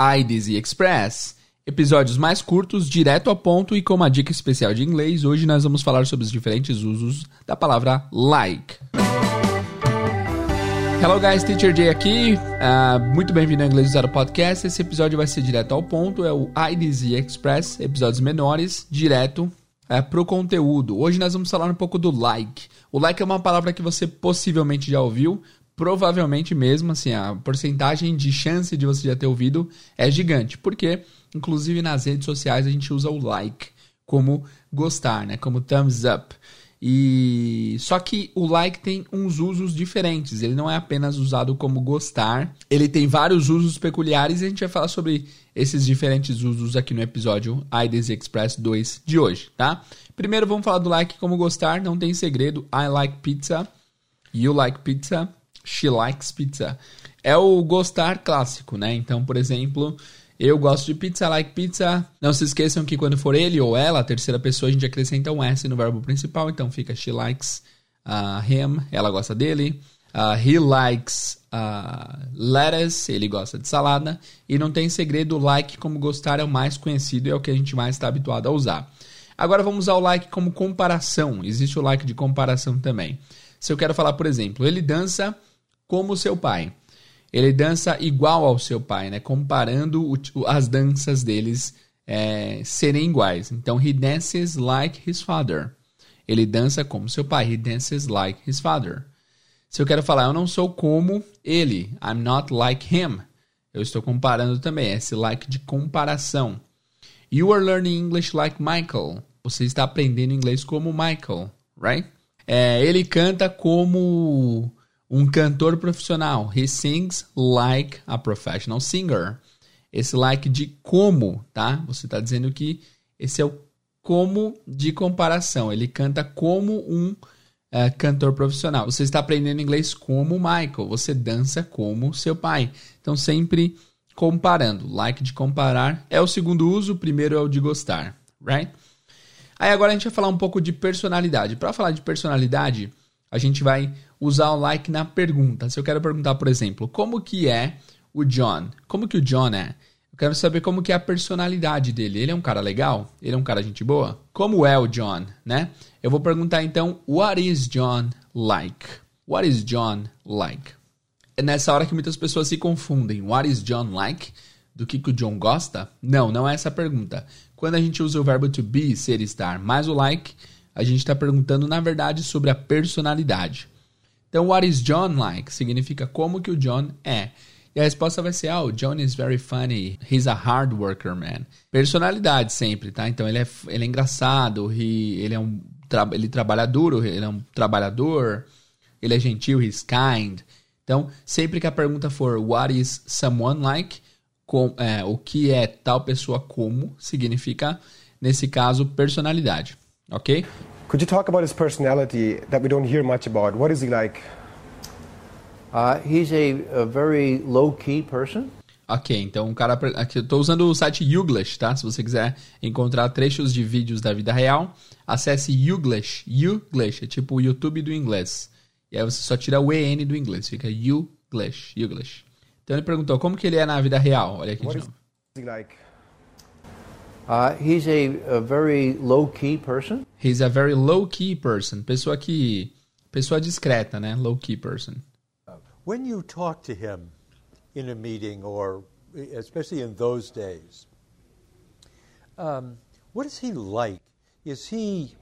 iDizzy Express. Episódios mais curtos, direto ao ponto e com uma dica especial de inglês. Hoje nós vamos falar sobre os diferentes usos da palavra like. Hello guys, Teacher Jay aqui. Uh, muito bem-vindo ao Inglês Zero Podcast. Esse episódio vai ser direto ao ponto, é o iDizzy Express, episódios menores, direto é, para o conteúdo. Hoje nós vamos falar um pouco do like. O like é uma palavra que você possivelmente já ouviu, provavelmente mesmo, assim, a porcentagem de chance de você já ter ouvido é gigante. Porque, inclusive nas redes sociais, a gente usa o like como gostar, né? Como thumbs up. E só que o like tem uns usos diferentes. Ele não é apenas usado como gostar. Ele tem vários usos peculiares e a gente vai falar sobre esses diferentes usos aqui no episódio IDZ Express 2 de hoje, tá? Primeiro vamos falar do like como gostar, não tem segredo. I like pizza. You like pizza. She likes pizza. É o gostar clássico, né? Então, por exemplo, eu gosto de pizza, like pizza. Não se esqueçam que quando for ele ou ela, a terceira pessoa, a gente acrescenta um S no verbo principal. Então fica she likes uh, him, ela gosta dele. Uh, he likes uh, lettuce, ele gosta de salada. E não tem segredo, like como gostar é o mais conhecido e é o que a gente mais está habituado a usar. Agora vamos usar o like como comparação. Existe o like de comparação também. Se eu quero falar, por exemplo, ele dança como seu pai ele dança igual ao seu pai, né? Comparando o, as danças deles é, serem iguais. Então, he dances like his father. Ele dança como seu pai. He dances like his father. Se eu quero falar, eu não sou como ele. I'm not like him. Eu estou comparando também. Esse like de comparação. You are learning English like Michael. Você está aprendendo inglês como Michael, right? É, ele canta como um cantor profissional. He sings like a professional singer. Esse like de como, tá? Você está dizendo que esse é o como de comparação. Ele canta como um uh, cantor profissional. Você está aprendendo inglês como Michael. Você dança como seu pai. Então, sempre comparando. Like de comparar é o segundo uso. O primeiro é o de gostar, right? Aí agora a gente vai falar um pouco de personalidade. Para falar de personalidade, a gente vai usar o like na pergunta. Se eu quero perguntar, por exemplo, como que é o John? Como que o John é? Eu quero saber como que é a personalidade dele. Ele é um cara legal? Ele é um cara gente boa? Como é o John, né? Eu vou perguntar então, what is John like? What is John like? É nessa hora que muitas pessoas se confundem. What is John like? Do que, que o John gosta? Não, não é essa a pergunta. Quando a gente usa o verbo to be, ser, estar, mais o like, a gente está perguntando, na verdade, sobre a personalidade. Então, what is John like? Significa como que o John é. E a resposta vai ser, oh, John is very funny. He's a hard worker, man. Personalidade sempre, tá? Então, ele é, ele é engraçado, he, ele é um ele trabalha duro, ele é um trabalhador, ele é gentil, he's kind. Então, sempre que a pergunta for what is someone like, com, é, o que é tal pessoa como, significa, nesse caso, personalidade. Ok? Could you talk about his personality that we don't hear much about? What is he like? Uh, he's a, a very low-key person. Ok, então o cara. Aqui, eu estou usando o site Youglish, tá? Se você quiser encontrar trechos de vídeos da vida real, acesse Youglish. Youglish é tipo o YouTube do inglês. E aí você só tira o EN do inglês, fica Youglish. Youglish. Então ele perguntou como que ele é na vida real. Olha aqui What de novo. Is he like? Uh, he's a, a very low key person. He's a very low key person. Pessoa que pessoa discreta, né? Low key person. When you talk to him in a meeting, or especially in those days, um, what is he like? Is he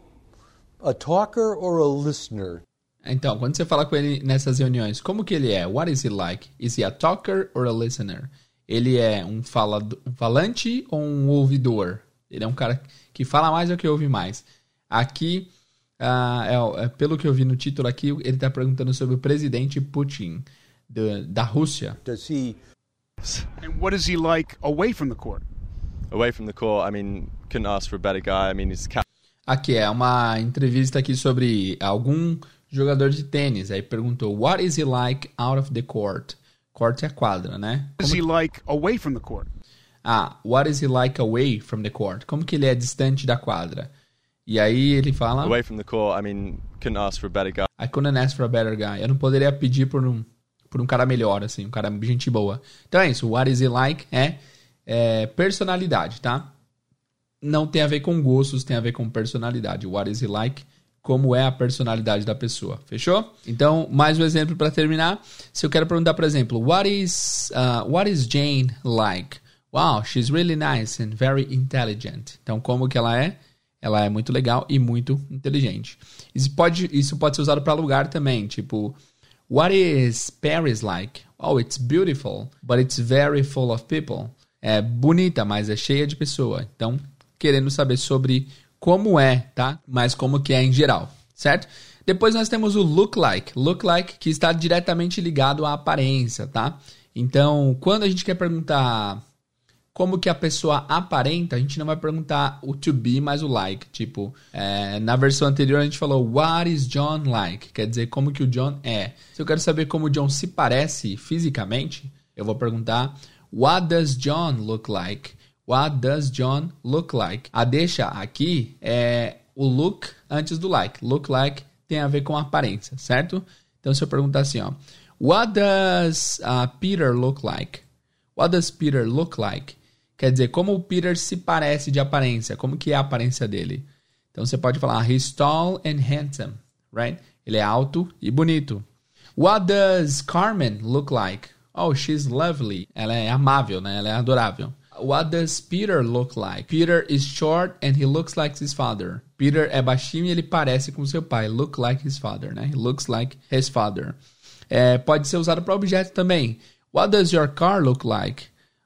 a talker or a listener? Então, quando você fala com ele nessas reuniões, como que ele é? What is he like? Is he a talker or a listener? Ele é um, falado, um falante ou um ouvidor? Ele é um cara que fala mais ou que ouve mais. Aqui, uh, é, é, pelo que eu vi no título aqui, ele está perguntando sobre o presidente Putin do, da Rússia. Does he... And what is he like away from the court? Away from the court, I mean, couldn't ask for a better guy. I mean, he's Aqui é uma entrevista aqui sobre algum jogador de tênis. Aí perguntou, what is he like out of the court? Court é a quadra, né? What is he like away from the court? Ah, what is he like away from the court? Como que ele é distante da quadra? E aí ele fala... Away from the court, I mean, couldn't ask for a better guy. I couldn't ask for a better guy. Eu não poderia pedir por um, por um cara melhor, assim, um cara gente boa. Então é isso, what is he like é é personalidade, tá? Não tem a ver com gostos, tem a ver com personalidade. What is he like? Como é a personalidade da pessoa, fechou? Então, mais um exemplo para terminar. Se eu quero perguntar, por exemplo, what is uh, what is Jane like? Wow, she's really nice and very intelligent. Então, como que ela é? Ela é muito legal e muito inteligente. Isso pode, isso pode ser usado para lugar também, tipo, what is Paris like? Oh, it's beautiful, but it's very full of people. É bonita, mas é cheia de pessoa. Então, querendo saber sobre como é, tá? Mas como que é em geral, certo? Depois nós temos o look like. Look like que está diretamente ligado à aparência, tá? Então, quando a gente quer perguntar como que a pessoa aparenta, a gente não vai perguntar o to be, mas o like. Tipo, é, na versão anterior a gente falou What is John like? Quer dizer, como que o John é. Se eu quero saber como o John se parece fisicamente, eu vou perguntar What does John look like? What does John look like? A deixa aqui é o look antes do like. Look like tem a ver com aparência, certo? Então se eu perguntar assim, ó, What does uh, Peter look like? What does Peter look like? Quer dizer, como o Peter se parece de aparência, como que é a aparência dele. Então você pode falar, he's tall and handsome, right? Ele é alto e bonito. What does Carmen look like? Oh, she's lovely. Ela é amável, né? Ela é adorável. What does Peter look like? Peter is short and he looks like his father. Peter é baixinho e ele parece com seu pai. Look like his father, né? He looks like his father. É, pode ser usado para objeto também. What does your car look like?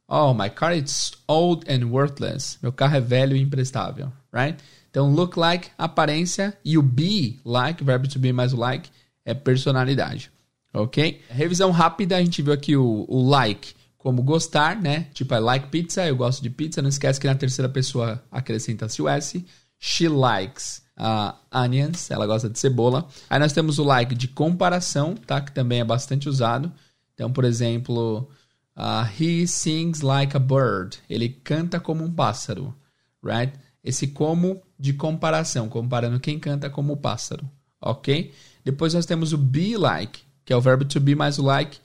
Oh, my car is old and worthless. Meu carro é velho e imprestável, right? Então, look like, aparência, e o be like, verbo to be mais o like, é personalidade, ok? Revisão rápida, a gente viu aqui o, o like como gostar, né? Tipo, I like pizza, eu gosto de pizza. Não esquece que na terceira pessoa acrescenta-se o S. She likes uh, onions, ela gosta de cebola. Aí nós temos o like de comparação, tá? Que também é bastante usado. Então, por exemplo, Uh, he sings like a bird. Ele canta como um pássaro, right? Esse como de comparação, comparando quem canta como o pássaro, ok? Depois nós temos o be like, que é o verbo to be mais o like,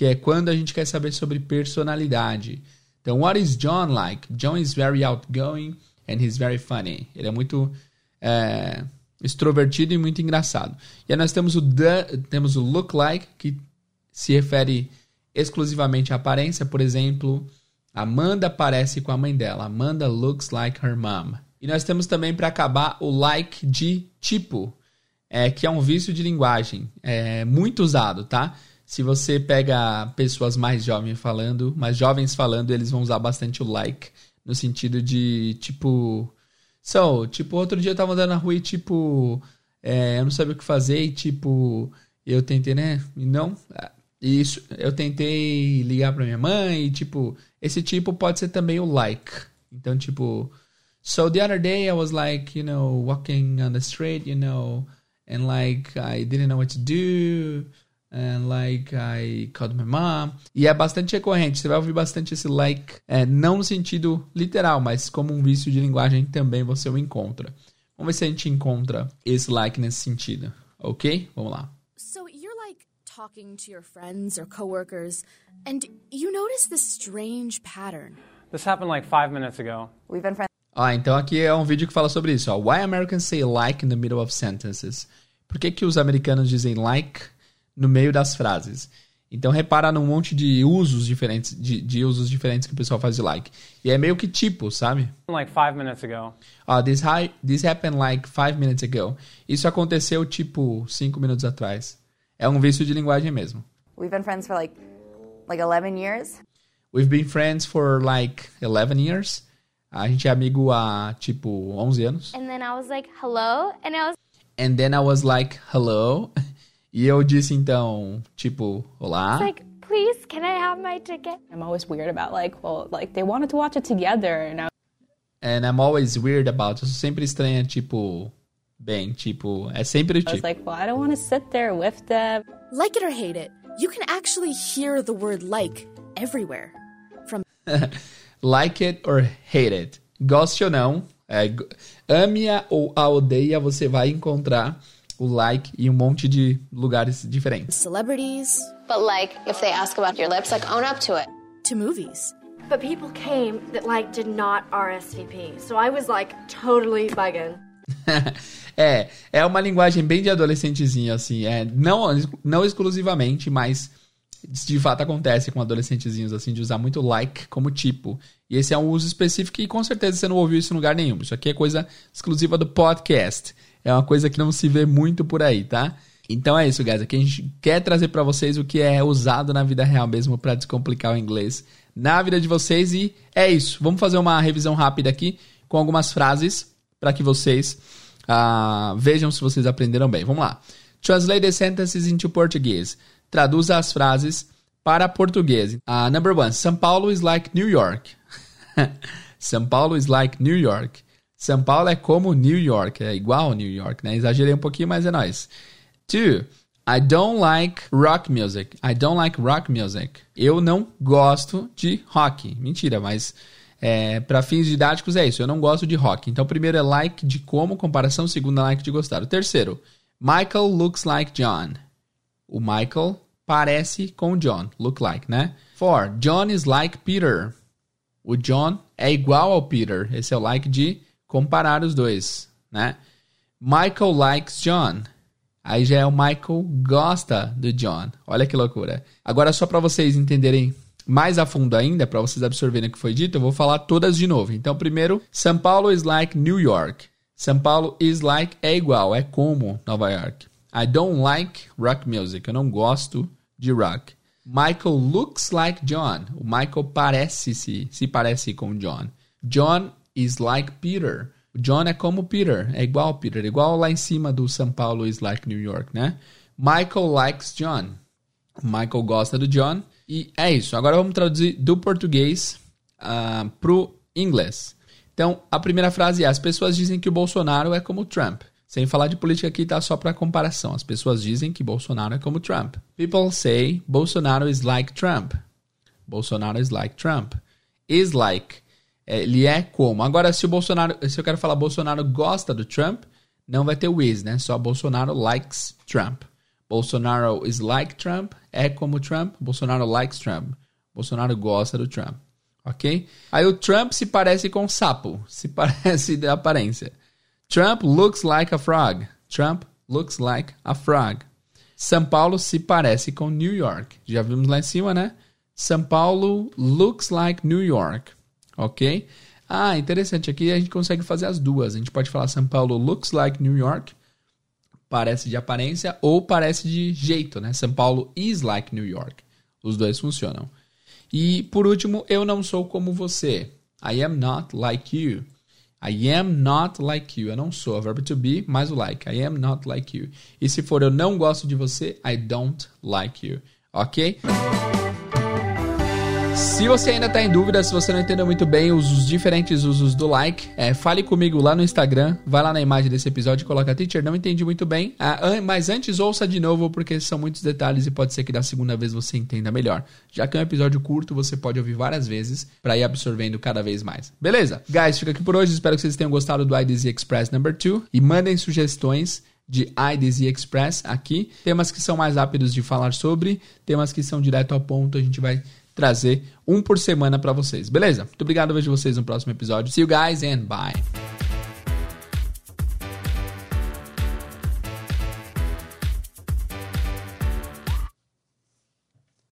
que é quando a gente quer saber sobre personalidade. Então, what is John like? John is very outgoing and he's very funny. Ele é muito é, extrovertido e muito engraçado. E aí nós temos o the, temos o look like, que se refere exclusivamente a aparência, por exemplo, Amanda parece com a mãe dela. Amanda looks like her mom. E nós temos também para acabar o like de tipo, é, que é um vício de linguagem, é muito usado, tá? Se você pega pessoas mais jovens falando, mais jovens falando, eles vão usar bastante o like no sentido de tipo, so, tipo outro dia eu tava andando na rua e tipo, é, eu não sabia o que fazer e tipo, eu tentei, né? Não, isso, eu tentei ligar pra minha mãe e, tipo, esse tipo pode ser também o like. Então, tipo, so the other day I was like, you know, walking on the street, you know, and like I didn't know what to do, and like I called my mom. E é bastante recorrente, você vai ouvir bastante esse like, é, não no sentido literal, mas como um vício de linguagem também você o encontra. Vamos ver se a gente encontra esse like nesse sentido, ok? Vamos lá. talking to your friends or coworkers, and you notice this strange pattern. This happened like five minutes ago. We've been friends. Ah, então aqui é um vídeo que fala sobre isso. Ó. Why Americans say like in the middle of sentences? Por que, que os americanos dizem like no meio das frases? Então repara num monte de usos diferentes, de, de, usos diferentes que o pessoal faz de like. E é meio que tipo, sabe? Like five minutes ago. Ah, this, high, this happened like five minutes ago. Isso aconteceu tipo cinco minutos atrás. É um vício de linguagem mesmo. We've been friends for like like 11 years. We've been friends for like 11 years. A gente é amigo há tipo 11 anos. And then I was like, "Hello?" And I was And then I was like, "Hello?" E eu disse então, tipo, olá. like, "Please, can I have my ticket?" I'm always weird about like, well, like they wanted to watch it together and I And I'm always weird about. Eu sou sempre estranha, tipo, bem, tipo, é sempre o tipo. I was like, well, I don't want to sit there with them. Like it or hate it, you can actually hear the word like everywhere. From like it or hate it. Goste ou não, é, ame-a ou a odeia, você vai encontrar o like em um monte de lugares diferentes. Celebrities. But like, if they ask about your lips, like own up to it. To movies. But people came that like did not RSVP. So I was like totally bugging. é, é uma linguagem bem de adolescentezinho, assim. É, não, não exclusivamente, mas de fato acontece com adolescentezinhos, assim, de usar muito like como tipo. E esse é um uso específico e com certeza você não ouviu isso em lugar nenhum. Isso aqui é coisa exclusiva do podcast. É uma coisa que não se vê muito por aí, tá? Então é isso, guys. Aqui a gente quer trazer para vocês o que é usado na vida real mesmo para descomplicar o inglês na vida de vocês. E é isso. Vamos fazer uma revisão rápida aqui com algumas frases para que vocês uh, vejam se vocês aprenderam bem. Vamos lá. Translate the sentences into Portuguese. Traduza as frases para português. Uh, number one. São Paulo is like New York. São Paulo is like New York. São Paulo é como New York. É igual New York, né? Exagerei um pouquinho, mas é nóis. Two. I don't like rock music. I don't like rock music. Eu não gosto de rock. Mentira, mas é, para fins didáticos é isso. Eu não gosto de rock. Então, primeiro é like de como, comparação. Segundo é like de gostar. O terceiro, Michael looks like John. O Michael parece com o John. Look like, né? Four, John is like Peter. O John é igual ao Peter. Esse é o like de comparar os dois, né? Michael likes John. Aí já é o Michael gosta do John. Olha que loucura. Agora, só para vocês entenderem mais a fundo ainda, para vocês absorverem o que foi dito, eu vou falar todas de novo. Então, primeiro, São Paulo is like New York. São Paulo is like é igual, é como Nova York. I don't like rock music. Eu não gosto de rock. Michael looks like John. O Michael parece-se, se parece com John. John is like Peter. O John é como Peter, é igual Peter, igual lá em cima do São Paulo is like New York, né? Michael likes John. Michael gosta do John. E é isso. Agora vamos traduzir do português uh, pro inglês. Então, a primeira frase é: As pessoas dizem que o Bolsonaro é como Trump. Sem falar de política aqui, tá só para comparação. As pessoas dizem que Bolsonaro é como Trump. People say Bolsonaro is like Trump. Bolsonaro is like Trump. Is like ele é como. Agora, se o Bolsonaro, se eu quero falar Bolsonaro gosta do Trump, não vai ter o is, né? Só Bolsonaro likes Trump. Bolsonaro is like Trump, é como Trump. Bolsonaro likes Trump. Bolsonaro gosta do Trump. Ok? Aí o Trump se parece com um sapo. Se parece de aparência. Trump looks like a frog. Trump looks like a frog. São Paulo se parece com New York. Já vimos lá em cima, né? São Paulo looks like New York ok? Ah, interessante. Aqui a gente consegue fazer as duas. A gente pode falar São Paulo looks like New York, parece de aparência, ou parece de jeito, né? São Paulo is like New York. Os dois funcionam. E por último, eu não sou como você. I am not like you. I am not like you. Eu não sou. A verbo to be mais o like. I am not like you. E se for eu não gosto de você, I don't like you. Ok? Se você ainda está em dúvida, se você não entendeu muito bem os diferentes usos do like, é, fale comigo lá no Instagram, vai lá na imagem desse episódio e coloca teacher, não entendi muito bem, ah, mas antes ouça de novo porque são muitos detalhes e pode ser que da segunda vez você entenda melhor. Já que é um episódio curto, você pode ouvir várias vezes para ir absorvendo cada vez mais. Beleza? Guys, fica aqui por hoje, espero que vocês tenham gostado do IDZ Express number 2 e mandem sugestões de IDZ Express aqui. Temas que são mais rápidos de falar sobre, temas que são direto ao ponto, a gente vai trazer um por semana para vocês. Beleza? Muito obrigado, vejo vocês no próximo episódio. See you guys and bye.